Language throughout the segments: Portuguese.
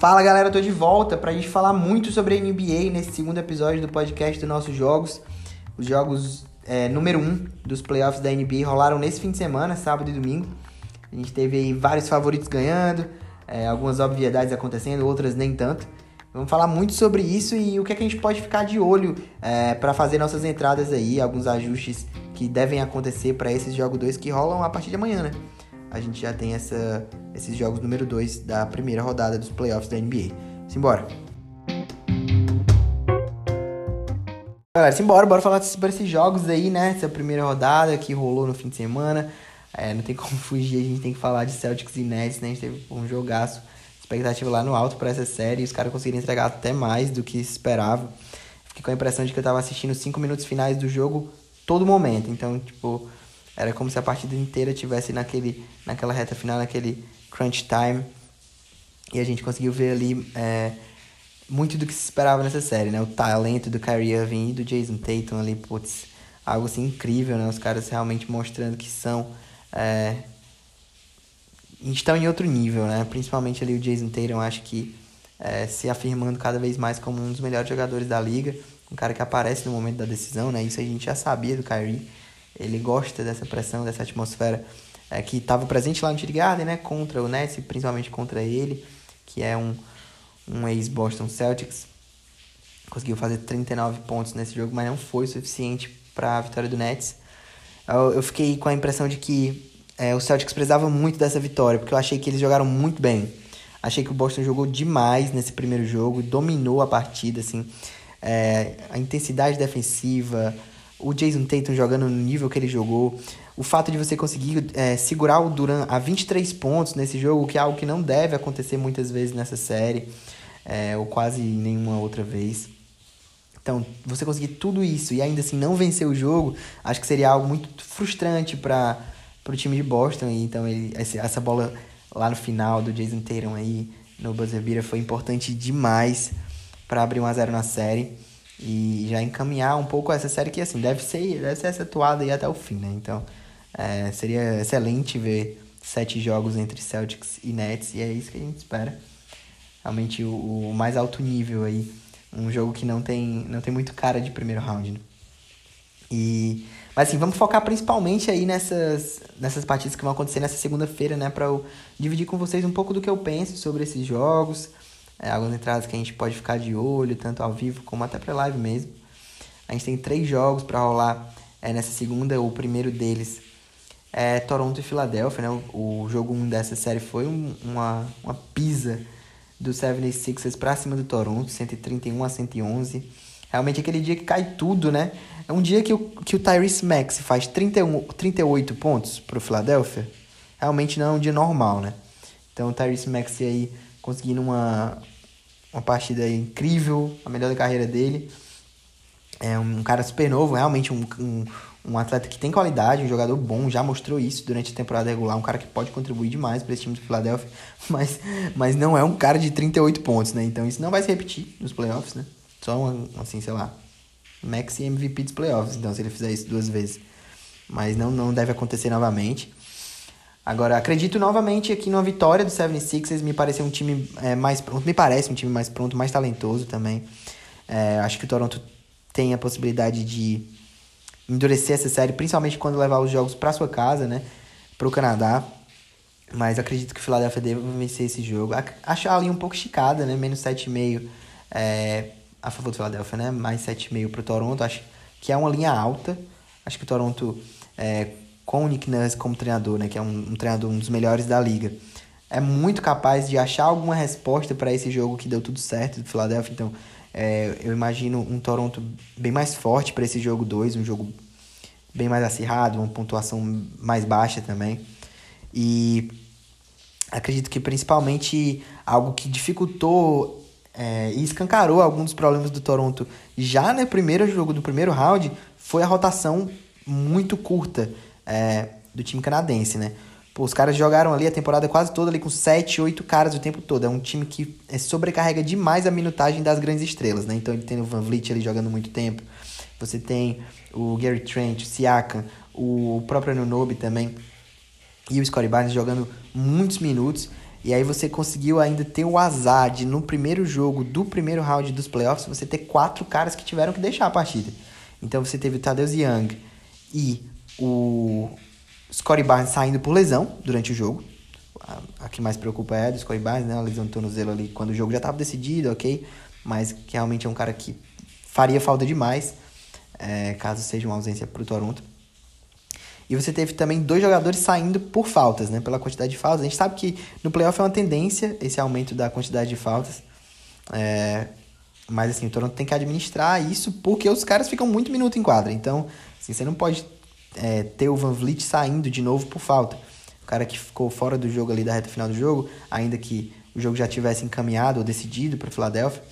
Fala galera, tô de volta pra gente falar muito sobre a NBA nesse segundo episódio do podcast dos nossos jogos. Os jogos é, número 1 um dos playoffs da NBA rolaram nesse fim de semana, sábado e domingo. A gente teve aí vários favoritos ganhando, é, algumas obviedades acontecendo, outras nem tanto. Vamos falar muito sobre isso e o que, é que a gente pode ficar de olho é, para fazer nossas entradas aí, alguns ajustes que devem acontecer para esses jogos 2 que rolam a partir de amanhã, né? A gente já tem essa, esses jogos número 2 da primeira rodada dos playoffs da NBA. Simbora! Galera, simbora, bora falar sobre esses jogos aí, né? Essa primeira rodada que rolou no fim de semana. É, não tem como fugir, a gente tem que falar de Celtics e Nets, né? A gente teve um jogaço, expectativa lá no alto para essa série e os caras conseguiram entregar até mais do que esperava. Fiquei com a impressão de que eu tava assistindo cinco minutos finais do jogo todo momento. Então, tipo, era como se a partida inteira tivesse naquele, naquela reta final, naquele crunch time. E a gente conseguiu ver ali é, muito do que se esperava nessa série, né? O talento do Kyrie Irving e do Jason Tatum ali, putz, algo assim incrível, né? Os caras realmente mostrando que são... É, estão em outro nível, né? Principalmente ali o Jason Tatum, acho que é, se afirmando cada vez mais como um dos melhores jogadores da liga um cara que aparece no momento da decisão, né? Isso a gente já sabia do Kyrie. Ele gosta dessa pressão, dessa atmosfera é, que estava presente lá no Tir Garden, né? Contra o Nets, principalmente contra ele, que é um, um ex-Boston Celtics. Conseguiu fazer 39 pontos nesse jogo, mas não foi suficiente para a vitória do Nets. Eu, eu, fiquei com a impressão de que é, o Celtics precisava muito dessa vitória, porque eu achei que eles jogaram muito bem. Achei que o Boston jogou demais nesse primeiro jogo, dominou a partida, assim é, a intensidade defensiva, o Jason Tatum jogando no nível que ele jogou, o fato de você conseguir é, segurar o Duran a 23 pontos nesse jogo, que é algo que não deve acontecer muitas vezes nessa série, é, ou quase nenhuma outra vez. Então, você conseguir tudo isso e ainda assim não vencer o jogo, acho que seria algo muito frustrante para o time de Boston. Então, ele, essa bola lá no final do Jason Tatum aí no buzzer beater foi importante demais para abrir 1 a 0 na série e já encaminhar um pouco essa série que assim deve ser deve ser atuada aí até o fim, né? Então é, seria excelente ver sete jogos entre Celtics e Nets e é isso que a gente espera. Realmente o, o mais alto nível aí, um jogo que não tem não tem muito cara de primeiro round. Né? E mas assim, vamos focar principalmente aí nessas, nessas partidas que vão acontecer nessa segunda-feira, né? Para eu dividir com vocês um pouco do que eu penso sobre esses jogos, é, algumas entradas que a gente pode ficar de olho, tanto ao vivo como até para live mesmo. A gente tem três jogos para rolar é, nessa segunda. O primeiro deles é Toronto e Filadélfia. Né? O, o jogo 1 um dessa série foi um, uma, uma pisa do 76ers para cima do Toronto, 131 a 111. Realmente aquele dia que cai tudo, né? É um dia que o, que o Tyrese Max faz 31, 38 pontos para o. Realmente não é um dia normal, né? Então o Tyrese Max aí conseguindo uma, uma partida incrível, a melhor da carreira dele. É um cara super novo, realmente um, um, um atleta que tem qualidade, um jogador bom, já mostrou isso durante a temporada regular, um cara que pode contribuir demais para esse time do Philadelphia, mas, mas não é um cara de 38 pontos, né? Então isso não vai se repetir nos playoffs, né? Só um, assim, sei lá, max MVP dos playoffs, então se ele fizer isso duas vezes. Mas não, não deve acontecer novamente. Agora, acredito novamente aqui numa vitória do 76ers. Me parece um time é, mais pronto. Me parece um time mais pronto, mais talentoso também. É, acho que o Toronto tem a possibilidade de endurecer essa série, principalmente quando levar os jogos para sua casa, né? Para o Canadá. Mas acredito que o Philadelphia deve vencer esse jogo. Acho a linha um pouco esticada, né? Menos 7,5 é, a favor do Philadelphia, né? Mais 7,5 para Toronto. Acho que é uma linha alta. Acho que o Toronto é, com o Nick Nurse como treinador, né, que é um, um treinador um dos melhores da liga, é muito capaz de achar alguma resposta para esse jogo que deu tudo certo do Philadelphia. Então, é, eu imagino um Toronto bem mais forte para esse jogo 2, um jogo bem mais acirrado, uma pontuação mais baixa também. E acredito que principalmente algo que dificultou é, e escancarou alguns dos problemas do Toronto já no primeiro jogo do primeiro round foi a rotação muito curta é, do time canadense, né? Pô, os caras jogaram ali a temporada quase toda ali com 7, 8 caras o tempo todo. É um time que é, sobrecarrega demais a minutagem das grandes estrelas, né? Então ele tem o Van Vliet ali jogando muito tempo. Você tem o Gary Trent, o Siakam, o próprio Anunobi também. E o Scottie Barnes jogando muitos minutos. E aí você conseguiu ainda ter o azar de, no primeiro jogo do primeiro round dos playoffs, você ter quatro caras que tiveram que deixar a partida. Então você teve o Tadeusz Young e o Scottie Barnes saindo por lesão durante o jogo. A, a que mais preocupa é a do Scottie Barnes, né? A lesão do tornozelo ali quando o jogo já estava decidido, ok? Mas que realmente é um cara que faria falta demais, é, caso seja uma ausência para o Toronto. E você teve também dois jogadores saindo por faltas, né? Pela quantidade de faltas. A gente sabe que no playoff é uma tendência esse aumento da quantidade de faltas. É... Mas assim, o Toronto tem que administrar isso porque os caras ficam muito minuto em quadra. Então, assim, você não pode é, ter o Van Vliet saindo de novo por falta. O cara que ficou fora do jogo ali da reta final do jogo, ainda que o jogo já tivesse encaminhado ou decidido para o Philadelphia,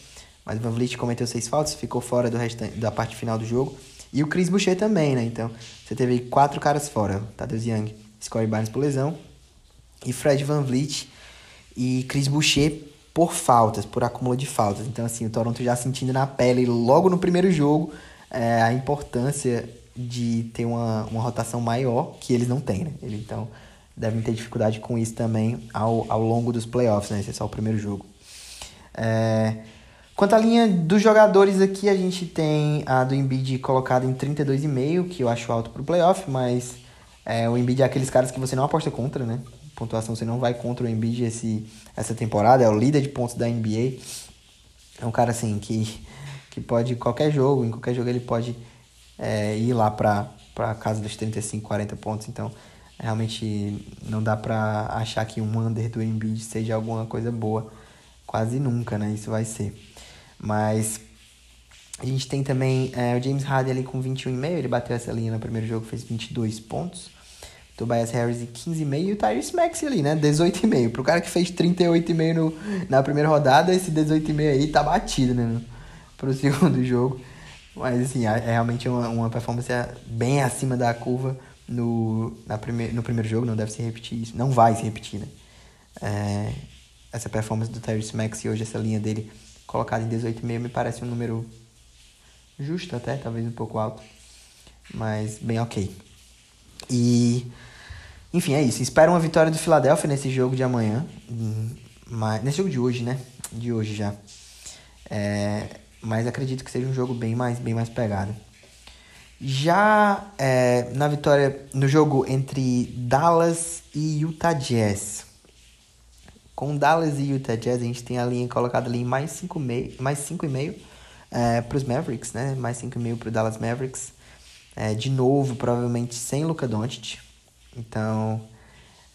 mas o Van Vliet cometeu seis faltas, ficou fora do restante, da parte final do jogo. E o Chris Boucher também, né? Então, você teve quatro caras fora. Tadeusz Young, Scottie Barnes por lesão. E Fred Van Vliet e Chris Boucher por faltas, por acúmulo de faltas. Então, assim, o Toronto já sentindo na pele, logo no primeiro jogo, é, a importância de ter uma, uma rotação maior, que eles não têm, né? Eles, então, devem ter dificuldade com isso também ao, ao longo dos playoffs, né? Esse é só o primeiro jogo. É... Quanto à linha dos jogadores aqui, a gente tem a do Embiid colocada em 32,5, que eu acho alto pro playoff, mas é, o Embiid é aqueles caras que você não aposta contra, né? Pontuação você não vai contra o Embiid esse, essa temporada, é o líder de pontos da NBA. É um cara assim que, que pode, qualquer jogo, em qualquer jogo ele pode é, ir lá pra, pra casa dos 35, 40 pontos, então realmente não dá pra achar que um under do Embiid seja alguma coisa boa. Quase nunca, né? Isso vai ser. Mas a gente tem também é, o James Harden ali com 21,5, ele bateu essa linha no primeiro jogo, fez 22 pontos. Tobias Harris em 15,5 e o Tyrese Maxey ali, né? 18,5. Pro cara que fez 38,5 no, na primeira rodada, esse 18,5 aí tá batido, né? Pro segundo jogo. Mas, assim, é, é realmente uma, uma performance bem acima da curva no, na prime, no primeiro jogo. Não deve se repetir isso. Não vai se repetir, né? É, essa performance do Tyrese Maxey hoje, essa linha dele colocado em 18,5 me parece um número justo até, talvez um pouco alto, mas bem ok. E, enfim, é isso. Espero uma vitória do Philadelphia nesse jogo de amanhã, mas, nesse jogo de hoje, né? De hoje já. É, mas acredito que seja um jogo bem mais, bem mais pegado. Já é, na vitória no jogo entre Dallas e Utah Jazz. Com Dallas e Utah Jazz, a gente tem a linha colocada ali em mais 5,5 mais 5,5 é, para os Mavericks, né? Mais 5,5 para o Dallas Mavericks. É, de novo, provavelmente sem Luca Doncic. Então,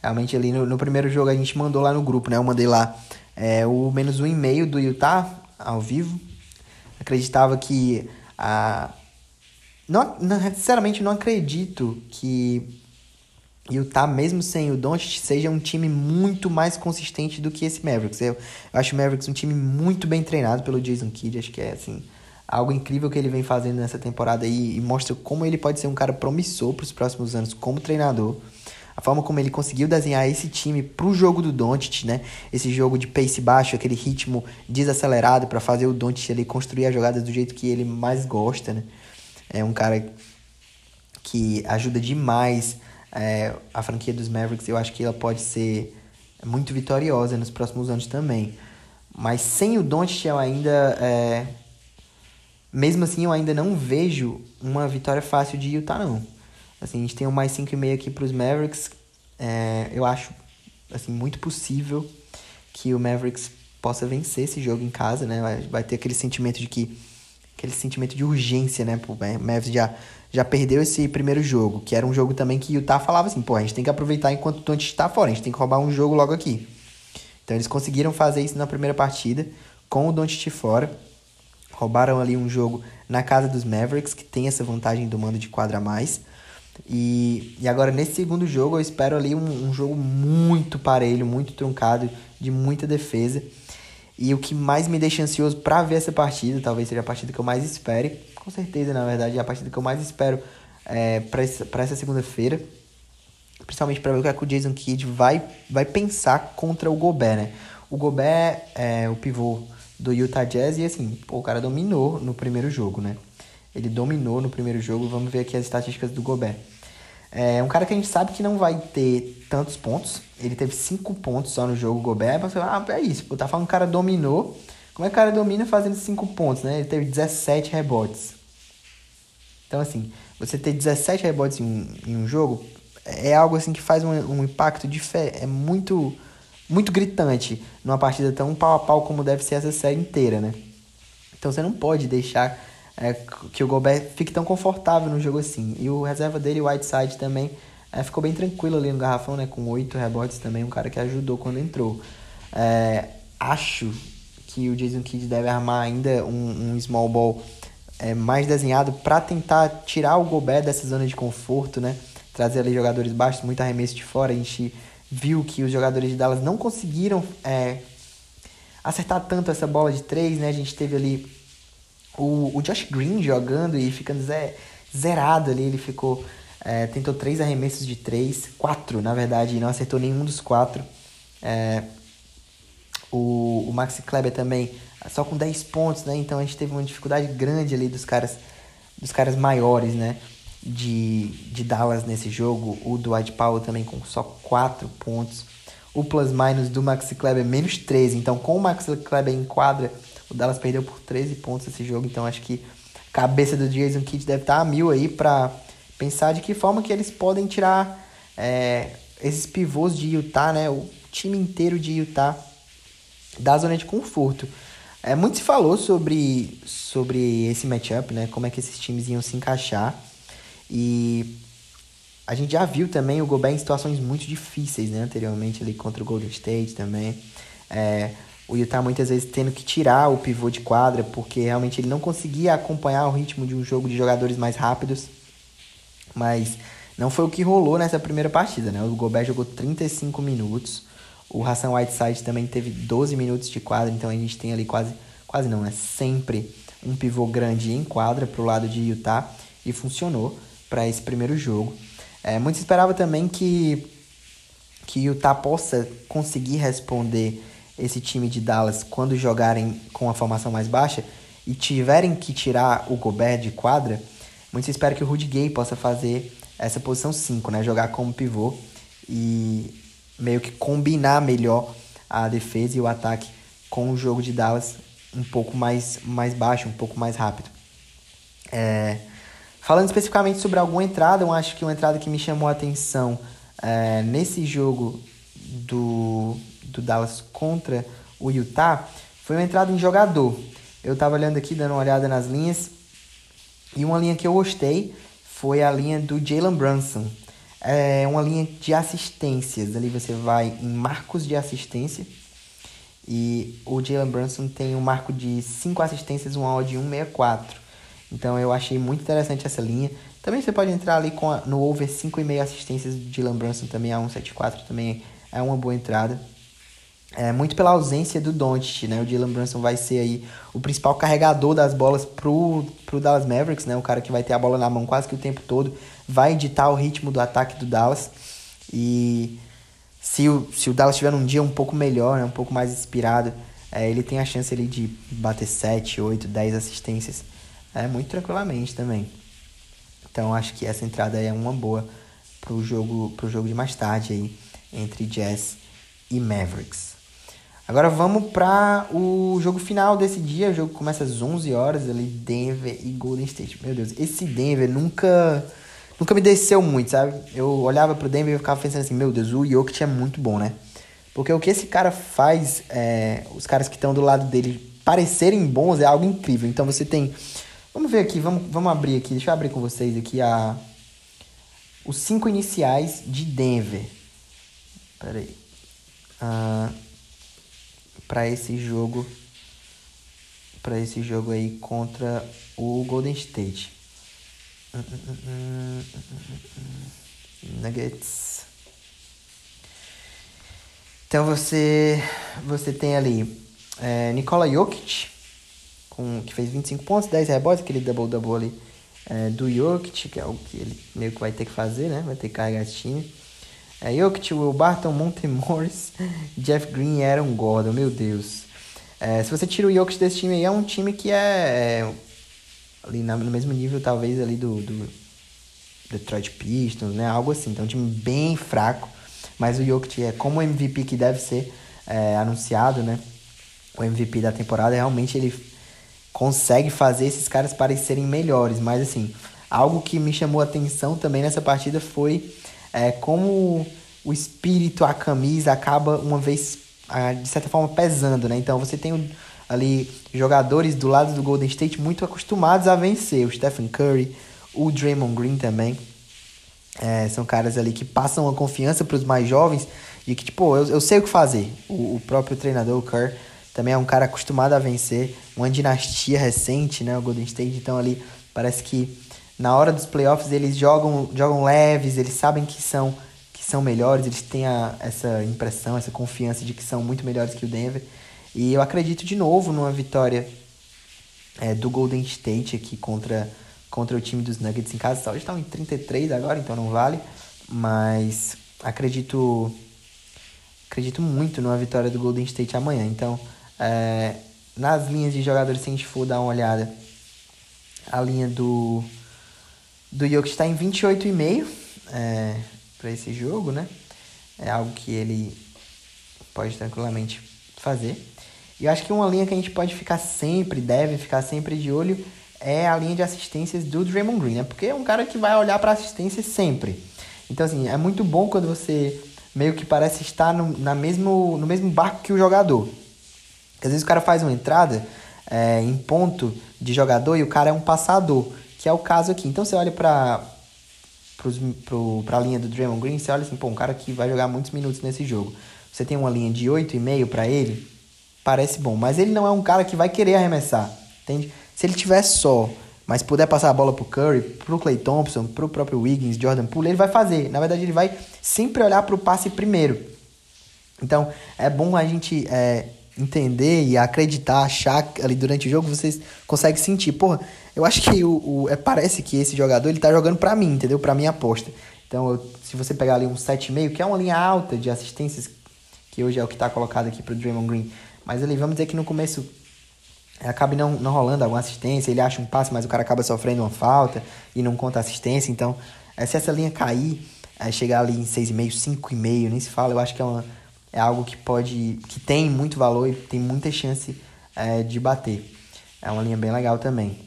realmente ali no, no, primeiro jogo a gente mandou lá no grupo, né? Eu mandei lá é, o menos 1,5 do Utah ao vivo. Acreditava que a... Não, não, sinceramente, não acredito que Utah, mesmo sem o Doncic, seja um time muito mais consistente do que esse Mavericks. Eu, eu acho o Mavericks um time muito bem treinado pelo Jason Kidd, acho que é assim algo incrível que ele vem fazendo nessa temporada aí e mostra como ele pode ser um cara promissor para os próximos anos como treinador. A forma como ele conseguiu desenhar esse time para o jogo do Doncic, né? Esse jogo de pace baixo, aquele ritmo desacelerado para fazer o Doncic ali construir as jogadas do jeito que ele mais gosta, né? É um cara que ajuda demais é, a franquia dos Mavericks, eu acho que ela pode ser muito vitoriosa nos próximos anos também. Mas sem o Doncic eu ainda... É, mesmo assim, eu ainda não vejo uma vitória fácil de Utah, não. Assim, a gente tem um mais 5,5 aqui para os Mavericks. É, eu acho assim, muito possível que o Mavericks possa vencer esse jogo em casa, né? Vai, ter aquele sentimento de que... Aquele sentimento de urgência, né? O Mavericks já já perdeu esse primeiro jogo, que era um jogo também que o Utah falava assim, pô, a gente tem que aproveitar enquanto o Doncic está fora, a gente tem que roubar um jogo logo aqui. Então eles conseguiram fazer isso na primeira partida, com o Doncic fora, roubaram ali um jogo na casa dos Mavericks, que tem essa vantagem do mando de quadra a mais, e, e agora nesse segundo jogo eu espero ali um, um jogo muito parelho, muito truncado, de muita defesa, e o que mais me deixa ansioso para ver essa partida, talvez seja a partida que eu mais espere, com certeza, na verdade, é a partida que eu mais espero é, para essa, essa segunda-feira. Principalmente para ver o que, é que o Jason Kidd vai, vai pensar contra o Gobert, né? O Gobert é o pivô do Utah Jazz e assim, pô, o cara dominou no primeiro jogo, né? Ele dominou no primeiro jogo. Vamos ver aqui as estatísticas do Gobert. É um cara que a gente sabe que não vai ter tantos pontos. Ele teve 5 pontos só no jogo, Gobert. Mas, ah, é isso. Pô, tá falando que o cara dominou. Como é que o cara domina fazendo 5 pontos, né? Ele teve 17 rebotes. Então, assim, você ter 17 rebotes em um, em um jogo é algo assim que faz um, um impacto de fé. É muito, muito gritante numa partida tão pau a pau como deve ser essa série inteira, né? Então você não pode deixar é, que o Gobert fique tão confortável no jogo assim. E o reserva dele, o Whiteside, também é, ficou bem tranquilo ali no garrafão, né? Com oito rebotes também, um cara que ajudou quando entrou. É, acho que o Jason Kidd deve armar ainda um, um small ball é, mais desenhado para tentar tirar o Gobert dessa zona de conforto, né? Trazer ali jogadores baixos, muito arremesso de fora. A gente viu que os jogadores de Dallas não conseguiram é, acertar tanto essa bola de três, né? A gente teve ali o, o Josh Green jogando e ficando zerado ali. Ele ficou. É, tentou três arremessos de três, quatro na verdade, e não acertou nenhum dos quatro. É, o, o Maxi Kleber também só com 10 pontos, né? Então a gente teve uma dificuldade grande ali dos caras, dos caras maiores, né? De, de Dallas nesse jogo. O Dwight Powell também com só 4 pontos. O plus-minus do Maxi Kleber menos 13. Então com o Maxi Kleber em quadra, o Dallas perdeu por 13 pontos esse jogo. Então acho que a cabeça do Jason Kidd deve estar a mil aí para pensar de que forma que eles podem tirar é, esses pivôs de Utah, né? O time inteiro de Utah da zona de conforto. É, muito se falou sobre, sobre esse matchup, né? Como é que esses times iam se encaixar. E a gente já viu também o Gobert em situações muito difíceis, né? Anteriormente ali contra o Golden State também. É, o Utah muitas vezes tendo que tirar o pivô de quadra, porque realmente ele não conseguia acompanhar o ritmo de um jogo de jogadores mais rápidos. Mas não foi o que rolou nessa primeira partida, né? O Gobert jogou 35 minutos. O Hassan Whiteside também teve 12 minutos de quadra, então a gente tem ali quase, quase não, né? Sempre um pivô grande em quadra para o lado de Utah e funcionou para esse primeiro jogo. É, muito se esperava também que, que Utah possa conseguir responder esse time de Dallas quando jogarem com a formação mais baixa e tiverem que tirar o Gobert de quadra. Muito se espera que o Rudy Gay possa fazer essa posição 5, né? Jogar como pivô e meio que combinar melhor a defesa e o ataque com o jogo de Dallas um pouco mais, mais baixo, um pouco mais rápido. É, falando especificamente sobre alguma entrada, eu acho que uma entrada que me chamou a atenção é, nesse jogo do, do Dallas contra o Utah foi uma entrada em jogador. Eu estava olhando aqui, dando uma olhada nas linhas, e uma linha que eu gostei foi a linha do Jalen Brunson é uma linha de assistências. Ali você vai em marcos de assistência. E o Jalen Brunson tem um marco de 5 assistências, um áudio de 164. Então eu achei muito interessante essa linha. Também você pode entrar ali com a, no over 5,5 assistências do Jalen Brunson também a 174 também é uma boa entrada. É, muito pela ausência do Doncic, né? O Jalen Brunson vai ser aí o principal carregador das bolas pro, pro Dallas Mavericks, né? O cara que vai ter a bola na mão quase que o tempo todo, vai editar o ritmo do ataque do Dallas. E se o, se o Dallas tiver um dia um pouco melhor, né? um pouco mais inspirado, é, ele tem a chance ali de bater 7, 8, 10 assistências é, muito tranquilamente também. Então acho que essa entrada é uma boa pro jogo, pro jogo de mais tarde aí entre Jazz e Mavericks. Agora vamos para o jogo final desse dia. O jogo começa às 11 horas ali, Denver e Golden State. Meu Deus, esse Denver nunca nunca me desceu muito, sabe? Eu olhava pro Denver e ficava pensando assim, meu Deus, o Jokic é muito bom, né? Porque o que esse cara faz, é, os caras que estão do lado dele parecerem bons é algo incrível. Então você tem, vamos ver aqui, vamos, vamos abrir aqui, deixa eu abrir com vocês aqui a os cinco iniciais de Denver. Pera aí. Uh, para esse jogo para esse jogo aí contra o Golden State. Nuggets. Então você você tem ali é, Nikola Jokic com que fez 25 pontos, 10 rebotes, aquele double double ali é, do Jokic, que é o que ele meio que vai ter que fazer, né? Vai ter que carregar esse time. É, Jokic, Will Barton, Monte Morris, Jeff Green e Aaron Gordon, meu Deus. É, se você tira o Jokic desse time aí, é um time que é, é ali no mesmo nível, talvez, ali do, do, Detroit Pistons, né? Algo assim. Então, um time bem fraco. Mas o Jokic é como o MVP que deve ser é, anunciado, né? O MVP da temporada, realmente ele consegue fazer esses caras parecerem melhores. Mas, assim, algo que me chamou a atenção também nessa partida foi é, como o espírito, a camisa acaba uma vez, de certa forma, pesando, né? Então, você tem ali jogadores do lado do Golden State muito acostumados a vencer. O Stephen Curry, o Draymond Green também. É, são caras ali que passam a confiança para os mais jovens de que, tipo, eu, eu sei o que fazer. O, o próprio treinador, o Kerr, também é um cara acostumado a vencer. Uma dinastia recente, né? O Golden State. Então, ali, parece que na hora dos playoffs eles jogam, jogam leves, eles sabem que são, que são melhores, eles têm a, essa impressão, essa confiança de que são muito melhores que o Denver. E eu acredito de novo numa vitória é, do Golden State aqui contra contra o time dos Nuggets em casa. Hoje estão em 33 agora, então não vale. Mas acredito acredito muito numa vitória do Golden State amanhã. Então, é, nas linhas de jogadores, se a gente for dar uma olhada, a linha do do Jokic está em 28,5 é, para esse jogo, né? É algo que ele pode tranquilamente fazer. E eu acho que uma linha que a gente pode ficar sempre, deve ficar sempre de olho, é a linha de assistências do Draymond Green, né? Porque é um cara que vai olhar para assistência sempre. Então, assim, é muito bom quando você meio que parece estar no, na mesmo, no mesmo barco que o jogador. Às vezes o cara faz uma entrada é, em ponto de jogador e o cara é um passador, que é o caso aqui. Então você olha para para a linha do Draymond Green, você olha assim, pô, um cara que vai jogar muitos minutos nesse jogo. Você tem uma linha de 8,5 para ele, parece bom, mas ele não é um cara que vai querer arremessar, entende? Se ele tiver só, mas puder passar a bola pro Curry, pro Clay Thompson, pro próprio Wiggins, Jordan Poole, ele vai fazer. Na verdade, ele vai sempre olhar pro passe primeiro. Então, é bom a gente é, entender e acreditar, achar ali durante o jogo, vocês conseguem sentir. Porra, eu acho que o, o é, parece que esse jogador ele tá jogando para mim, entendeu? Para minha aposta. Então, eu, se você pegar ali um 7,5, que é uma linha alta de assistências, que hoje é o que tá colocado aqui pro Draymond Green, mas ali, vamos dizer que no começo acaba não, não rolando alguma assistência, ele acha um passe, mas o cara acaba sofrendo uma falta e não conta assistência. Então, é, se essa linha cair, é, chegar ali em 6,5, 5,5, nem se fala, eu acho que é, uma, é algo que pode. que tem muito valor e tem muita chance é, de bater. É uma linha bem legal também.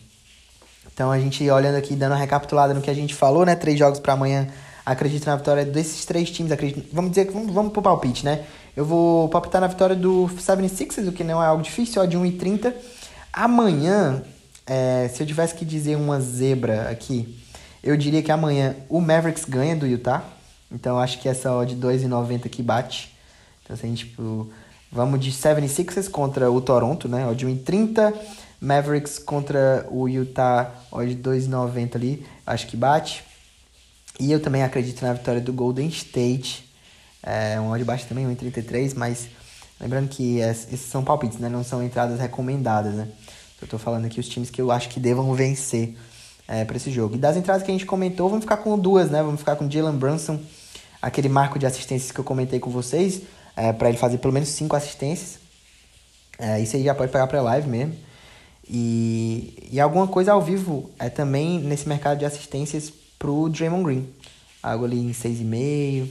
Então a gente olhando aqui, dando uma recapitulada no que a gente falou, né? Três jogos para amanhã. Acredito na vitória desses três times. Acredito, vamos dizer que vamos, vamos pro palpite, né? Eu vou palpitar na vitória do 76ers, o que não é algo difícil, ó, de 1,30. Amanhã, é, se eu tivesse que dizer uma zebra aqui, eu diria que amanhã o Mavericks ganha do Utah. Então acho que essa odd 2,90 aqui bate. Então assim, tipo, vamos de 76ers contra o Toronto, né? Odd 1,30. Mavericks contra o Utah, odd 2,90 ali, acho que bate. E eu também acredito na vitória do Golden State. É um odd baixo também, 1,33, mas lembrando que esses são palpites, né? Não são entradas recomendadas, né? Eu tô falando aqui os times que eu acho que devam vencer é, para esse jogo. E das entradas que a gente comentou, vamos ficar com duas, né? Vamos ficar com Jalen Brunson, aquele marco de assistências que eu comentei com vocês, é, para ele fazer pelo menos cinco assistências. É, isso aí já pode pegar para live mesmo. E, e alguma coisa ao vivo é também nesse mercado de assistências pro Draymond Green. Algo ali em 6,5,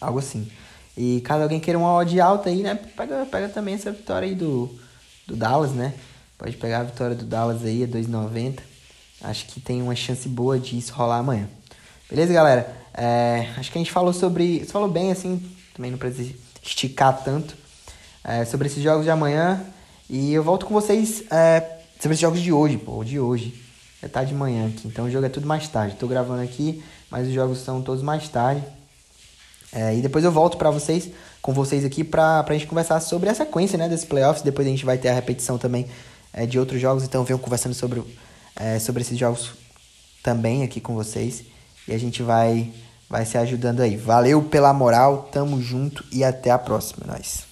algo assim. E caso alguém queira uma odd alta aí, né? Pega, pega também essa vitória aí do, do Dallas, né? Pode pegar a vitória do Dallas aí, é 2,90. Acho que tem uma chance boa de isso rolar amanhã. Beleza, galera? É, acho que a gente falou sobre. Falou bem, assim, também não precisa esticar tanto. É, sobre esses jogos de amanhã. E eu volto com vocês é, sobre esses jogos de hoje, pô, de hoje. É tarde de manhã aqui, então o jogo é tudo mais tarde. Tô gravando aqui, mas os jogos são todos mais tarde. É, e depois eu volto para vocês, com vocês aqui, pra, pra gente conversar sobre a sequência, né, desses playoffs. Depois a gente vai ter a repetição também é, de outros jogos, então venho conversando sobre, é, sobre esses jogos também aqui com vocês. E a gente vai, vai se ajudando aí. Valeu pela moral, tamo junto e até a próxima, nós.